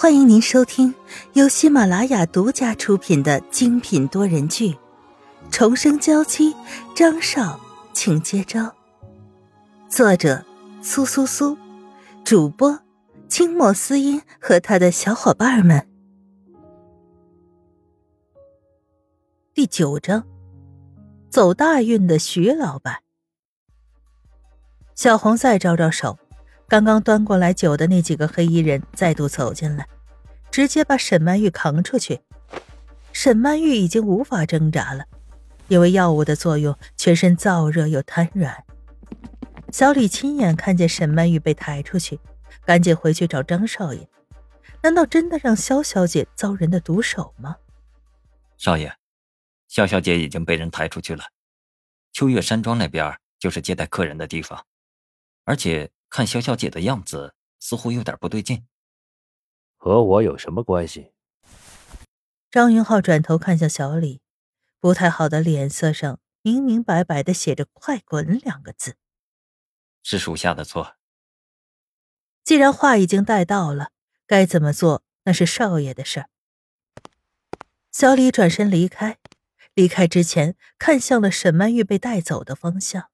欢迎您收听由喜马拉雅独家出品的精品多人剧《重生娇妻》，张少，请接招。作者：苏苏苏，主播：清末思音和他的小伙伴们。第九章，走大运的徐老板。小红再招招手。刚刚端过来酒的那几个黑衣人再度走进来，直接把沈曼玉扛出去。沈曼玉已经无法挣扎了，因为药物的作用，全身燥热又瘫软。小李亲眼看见沈曼玉被抬出去，赶紧回去找张少爷。难道真的让萧小姐遭人的毒手吗？少爷，萧小姐已经被人抬出去了。秋月山庄那边就是接待客人的地方，而且。看肖小姐的样子，似乎有点不对劲。和我有什么关系？张云浩转头看向小李，不太好的脸色上明明白白的写着“快滚”两个字。是属下的错。既然话已经带到了，该怎么做那是少爷的事儿。小李转身离开，离开之前看向了沈曼玉被带走的方向。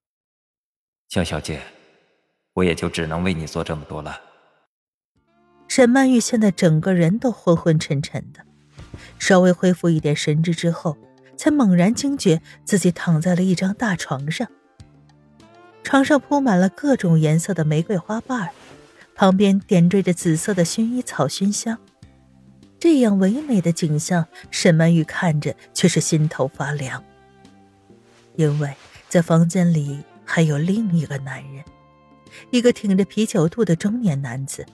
江小姐。我也就只能为你做这么多了。沈曼玉现在整个人都昏昏沉沉的，稍微恢复一点神智之后，才猛然惊觉自己躺在了一张大床上。床上铺满了各种颜色的玫瑰花瓣，旁边点缀着紫色的薰衣草熏香。这样唯美的景象，沈曼玉看着却是心头发凉，因为在房间里还有另一个男人。一个挺着啤酒肚的中年男子，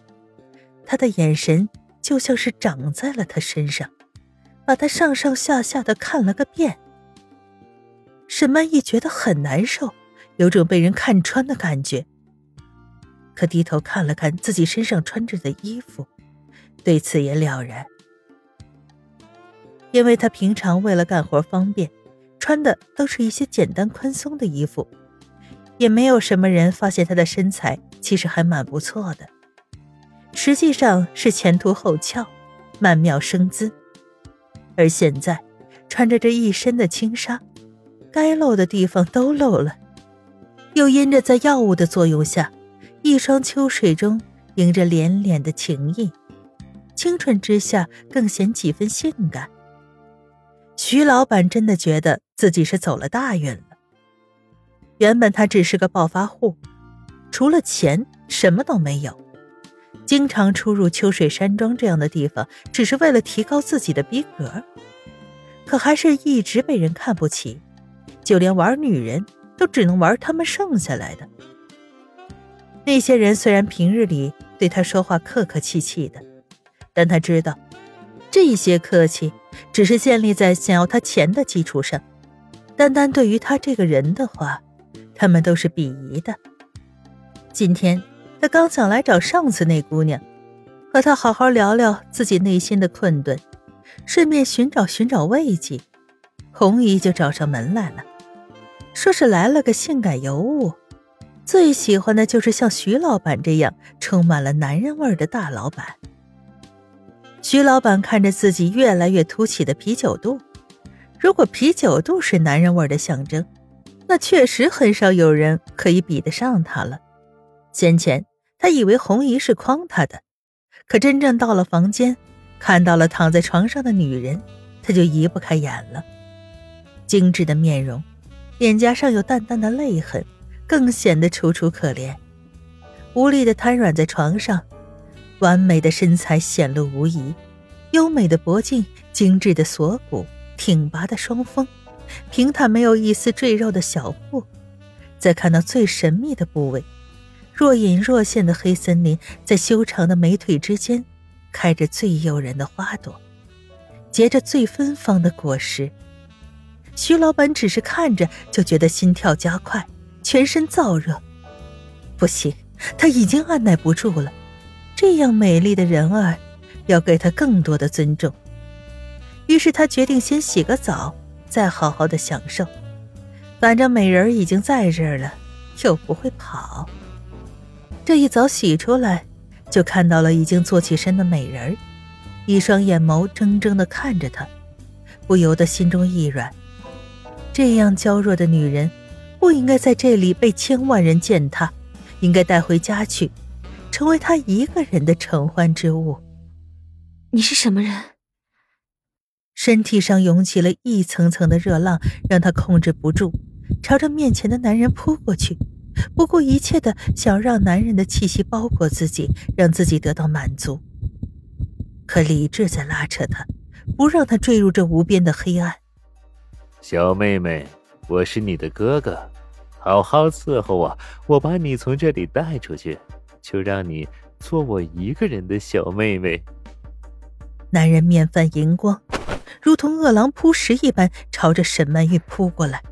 他的眼神就像是长在了他身上，把他上上下下的看了个遍。沈曼玉觉得很难受，有种被人看穿的感觉。可低头看了看自己身上穿着的衣服，对此也了然，因为他平常为了干活方便，穿的都是一些简单宽松的衣服。也没有什么人发现他的身材其实还蛮不错的，实际上是前凸后翘，曼妙生姿。而现在穿着这一身的轻纱，该露的地方都露了，又因着在药物的作用下，一双秋水中迎着连连的情意，清纯之下更显几分性感。徐老板真的觉得自己是走了大运。原本他只是个暴发户，除了钱什么都没有，经常出入秋水山庄这样的地方，只是为了提高自己的逼格。可还是一直被人看不起，就连玩女人都只能玩他们剩下来的。那些人虽然平日里对他说话客客气气的，但他知道，这些客气只是建立在想要他钱的基础上，单单对于他这个人的话。他们都是鄙夷的。今天他刚想来找上次那姑娘，和她好好聊聊自己内心的困顿，顺便寻找寻找慰藉。红姨就找上门来了，说是来了个性感尤物，最喜欢的就是像徐老板这样充满了男人味的大老板。徐老板看着自己越来越凸起的啤酒肚，如果啤酒肚是男人味的象征。那确实很少有人可以比得上他了。先前他以为红姨是诓他的，可真正到了房间，看到了躺在床上的女人，他就移不开眼了。精致的面容，脸颊上有淡淡的泪痕，更显得楚楚可怜。无力的瘫软在床上，完美的身材显露无遗，优美的脖颈，精致的锁骨，挺拔的双峰。平坦没有一丝赘肉的小腹，再看到最神秘的部位，若隐若现的黑森林，在修长的美腿之间，开着最诱人的花朵，结着最芬芳的果实。徐老板只是看着就觉得心跳加快，全身燥热。不行，他已经按耐不住了。这样美丽的人儿，要给他更多的尊重。于是他决定先洗个澡。再好好的享受，反正美人已经在这儿了，又不会跑。这一早洗出来，就看到了已经坐起身的美人一双眼眸怔怔的看着他，不由得心中一软。这样娇弱的女人，不应该在这里被千万人践踏，应该带回家去，成为他一个人的承欢之物。你是什么人？身体上涌起了一层层的热浪，让他控制不住，朝着面前的男人扑过去，不顾一切的想让男人的气息包裹自己，让自己得到满足。可理智在拉扯他，不让他坠入这无边的黑暗。小妹妹，我是你的哥哥，好好伺候我，我把你从这里带出去，就让你做我一个人的小妹妹。男人面泛银光，如同饿狼扑食一般，朝着沈曼玉扑过来。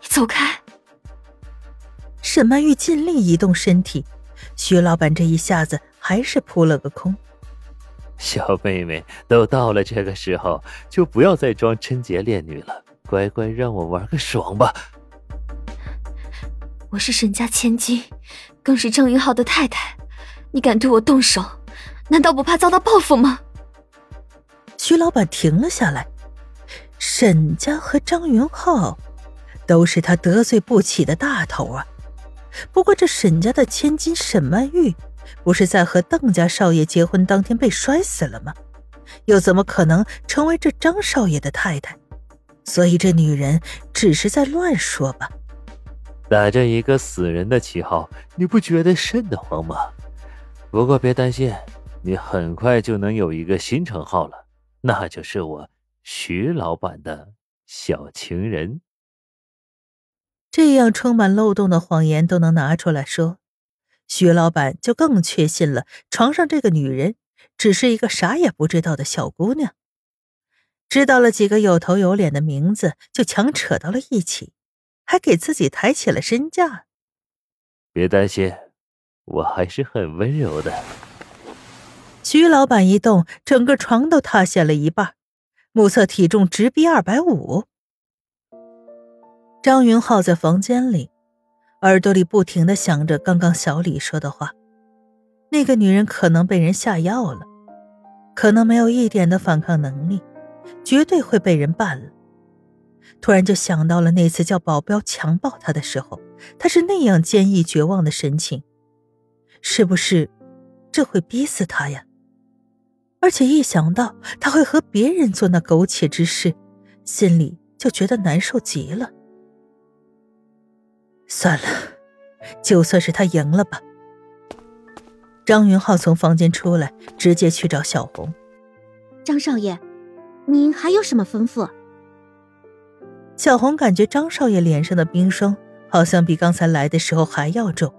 你走开！沈曼玉尽力移动身体，徐老板这一下子。还是扑了个空。小妹妹，都到了这个时候，就不要再装贞洁烈女了，乖乖让我玩个爽吧。我是沈家千金，更是郑云浩的太太，你敢对我动手，难道不怕遭到报复吗？徐老板停了下来。沈家和张云浩，都是他得罪不起的大头啊。不过这沈家的千金沈曼玉。不是在和邓家少爷结婚当天被摔死了吗？又怎么可能成为这张少爷的太太？所以这女人只是在乱说吧？打着一个死人的旗号，你不觉得瘆得慌吗？不过别担心，你很快就能有一个新称号了，那就是我徐老板的小情人。这样充满漏洞的谎言都能拿出来说。徐老板就更确信了，床上这个女人只是一个啥也不知道的小姑娘，知道了几个有头有脸的名字，就强扯到了一起，还给自己抬起了身价。别担心，我还是很温柔的。徐老板一动，整个床都塌陷了一半，目测体重直逼二百五。张云浩在房间里。耳朵里不停的响着刚刚小李说的话，那个女人可能被人下药了，可能没有一点的反抗能力，绝对会被人办了。突然就想到了那次叫保镖强暴她的时候，她是那样坚毅绝望的神情，是不是这会逼死她呀？而且一想到他会和别人做那苟且之事，心里就觉得难受极了。算了，就算是他赢了吧。张云浩从房间出来，直接去找小红。张少爷，您还有什么吩咐？小红感觉张少爷脸上的冰霜，好像比刚才来的时候还要重，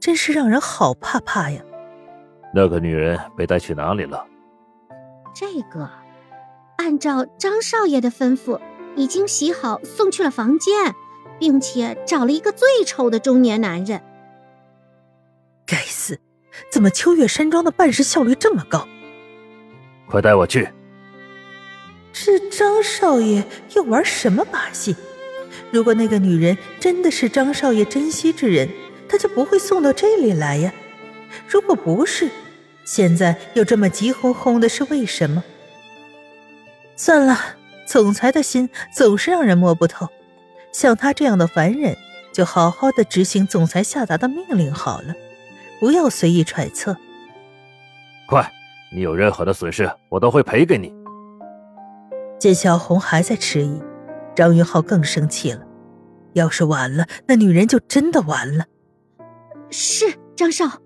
真是让人好怕怕呀。那个女人被带去哪里了？这个，按照张少爷的吩咐，已经洗好，送去了房间。并且找了一个最丑的中年男人。该死，怎么秋月山庄的办事效率这么高？快带我去！这张少爷又玩什么把戏？如果那个女人真的是张少爷珍惜之人，他就不会送到这里来呀。如果不是，现在又这么急哄哄的，是为什么？算了，总裁的心总是让人摸不透。像他这样的凡人，就好好的执行总裁下达的命令好了，不要随意揣测。快，你有任何的损失，我都会赔给你。见小红还在迟疑，张云浩更生气了。要是晚了，那女人就真的完了。是张少。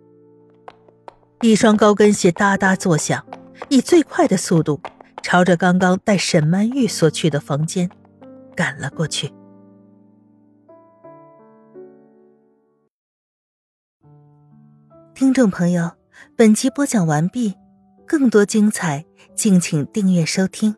一双高跟鞋哒哒作响，以最快的速度朝着刚刚带沈曼玉所去的房间赶了过去。听众朋友，本集播讲完毕，更多精彩，敬请订阅收听。